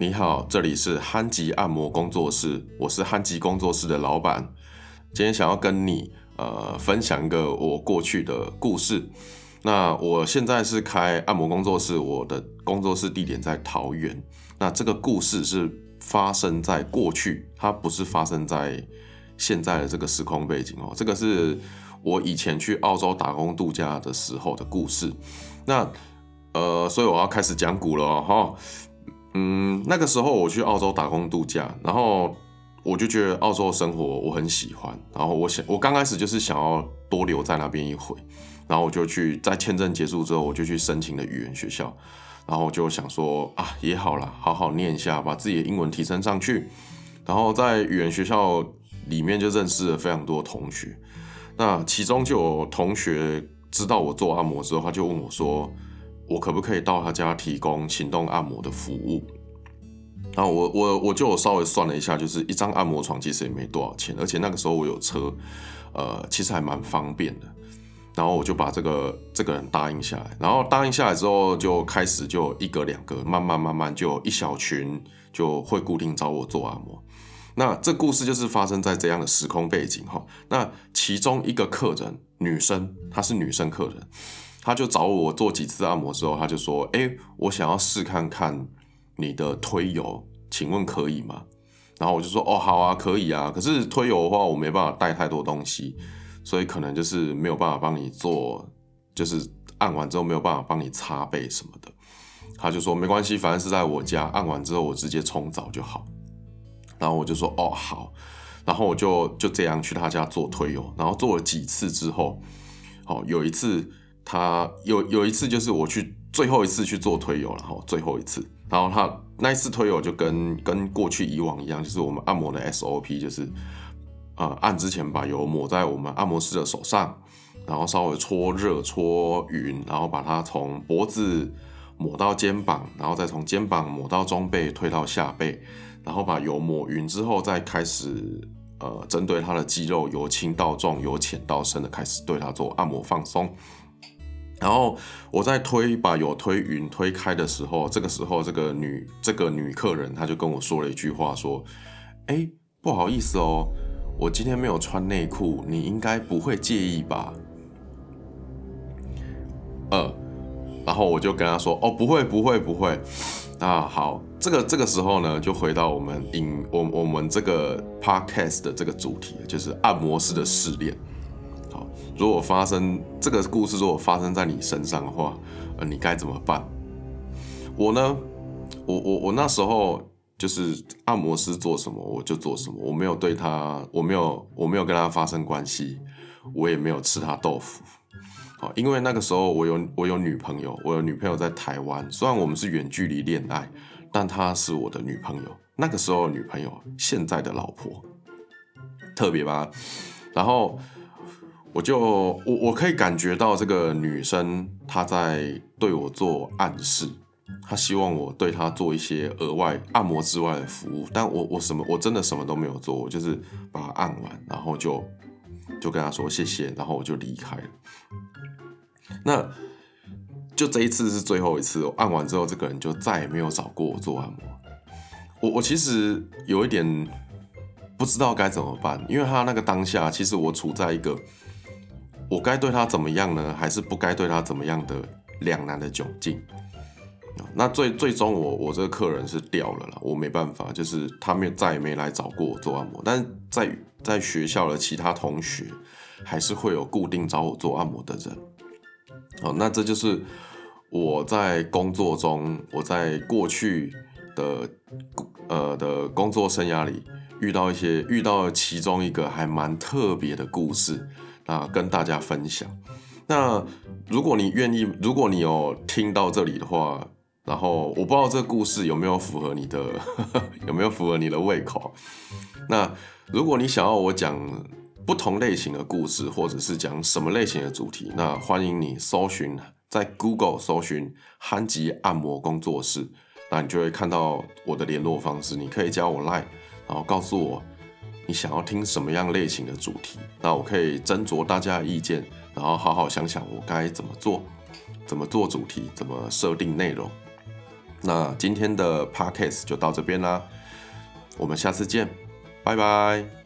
你好，这里是憨吉按摩工作室，我是憨吉工作室的老板。今天想要跟你呃分享一个我过去的故事。那我现在是开按摩工作室，我的工作室地点在桃园。那这个故事是发生在过去，它不是发生在现在的这个时空背景哦。这个是我以前去澳洲打工度假的时候的故事。那呃，所以我要开始讲古了哈。嗯，那个时候我去澳洲打工度假，然后我就觉得澳洲生活我很喜欢，然后我想我刚开始就是想要多留在那边一回，然后我就去在签证结束之后，我就去申请了语言学校，然后就想说啊也好了，好好念一下，把自己的英文提升上去，然后在语言学校里面就认识了非常多同学，那其中就有同学知道我做按摩之后，他就问我说。我可不可以到他家提供行动按摩的服务？然后我我我就稍微算了一下，就是一张按摩床其实也没多少钱，而且那个时候我有车，呃，其实还蛮方便的。然后我就把这个这个人答应下来，然后答应下来之后，就开始就一个两个，慢慢慢慢就一小群就会固定找我做按摩。那这故事就是发生在这样的时空背景哈。那其中一个客人，女生，她是女生客人。他就找我做几次按摩之后，他就说：“哎，我想要试看看你的推油，请问可以吗？”然后我就说：“哦，好啊，可以啊。可是推油的话，我没办法带太多东西，所以可能就是没有办法帮你做，就是按完之后没有办法帮你擦背什么的。”他就说：“没关系，反正是在我家，按完之后我直接冲澡就好。”然后我就说：“哦，好。”然后我就就这样去他家做推油，然后做了几次之后，好有一次。他有有一次就是我去最后一次去做推油然后，最后一次，然后他那一次推油就跟跟过去以往一样，就是我们按摩的 SOP 就是，呃，按之前把油抹在我们按摩师的手上，然后稍微搓热搓匀，然后把它从脖子抹到肩膀，然后再从肩膀抹到中背推到下背，然后把油抹匀之后，再开始呃针对他的肌肉由轻到重由浅到深的开始对他做按摩放松。然后我在推把有推匀推开的时候，这个时候这个女这个女客人她就跟我说了一句话，说：“哎，不好意思哦，我今天没有穿内裤，你应该不会介意吧？”呃，然后我就跟她说：“哦，不会，不会，不会。”啊，好，这个这个时候呢，就回到我们影我我们这个 podcast 的这个主题，就是按摩师的试炼。如果发生这个故事，如果发生在你身上的话，呃，你该怎么办？我呢，我我我那时候就是按摩师做什么我就做什么，我没有对他，我没有我没有跟他发生关系，我也没有吃他豆腐。好，因为那个时候我有我有女朋友，我有女朋友在台湾，虽然我们是远距离恋爱，但她是我的女朋友。那个时候女朋友，现在的老婆，特别吧？然后。我就我我可以感觉到这个女生她在对我做暗示，她希望我对她做一些额外按摩之外的服务，但我我什么我真的什么都没有做，我就是把她按完，然后就就跟她说谢谢，然后我就离开了。那就这一次是最后一次，我按完之后，这个人就再也没有找过我做按摩。我我其实有一点不知道该怎么办，因为他那个当下，其实我处在一个。我该对他怎么样呢？还是不该对他怎么样的两难的窘境？那最最终我我这个客人是掉了啦，我没办法，就是他没再也没来找过我做按摩。但是在在学校的其他同学还是会有固定找我做按摩的人。好，那这就是我在工作中，我在过去的呃的工作生涯里遇到一些遇到其中一个还蛮特别的故事。啊，跟大家分享。那如果你愿意，如果你有听到这里的话，然后我不知道这个故事有没有符合你的，有没有符合你的胃口。那如果你想要我讲不同类型的故事，或者是讲什么类型的主题，那欢迎你搜寻在 Google 搜寻憨吉按摩工作室，那你就会看到我的联络方式，你可以加我 Line，然后告诉我。你想要听什么样类型的主题？那我可以斟酌大家的意见，然后好好想想我该怎么做，怎么做主题，怎么设定内容。那今天的 podcast 就到这边啦，我们下次见，拜拜。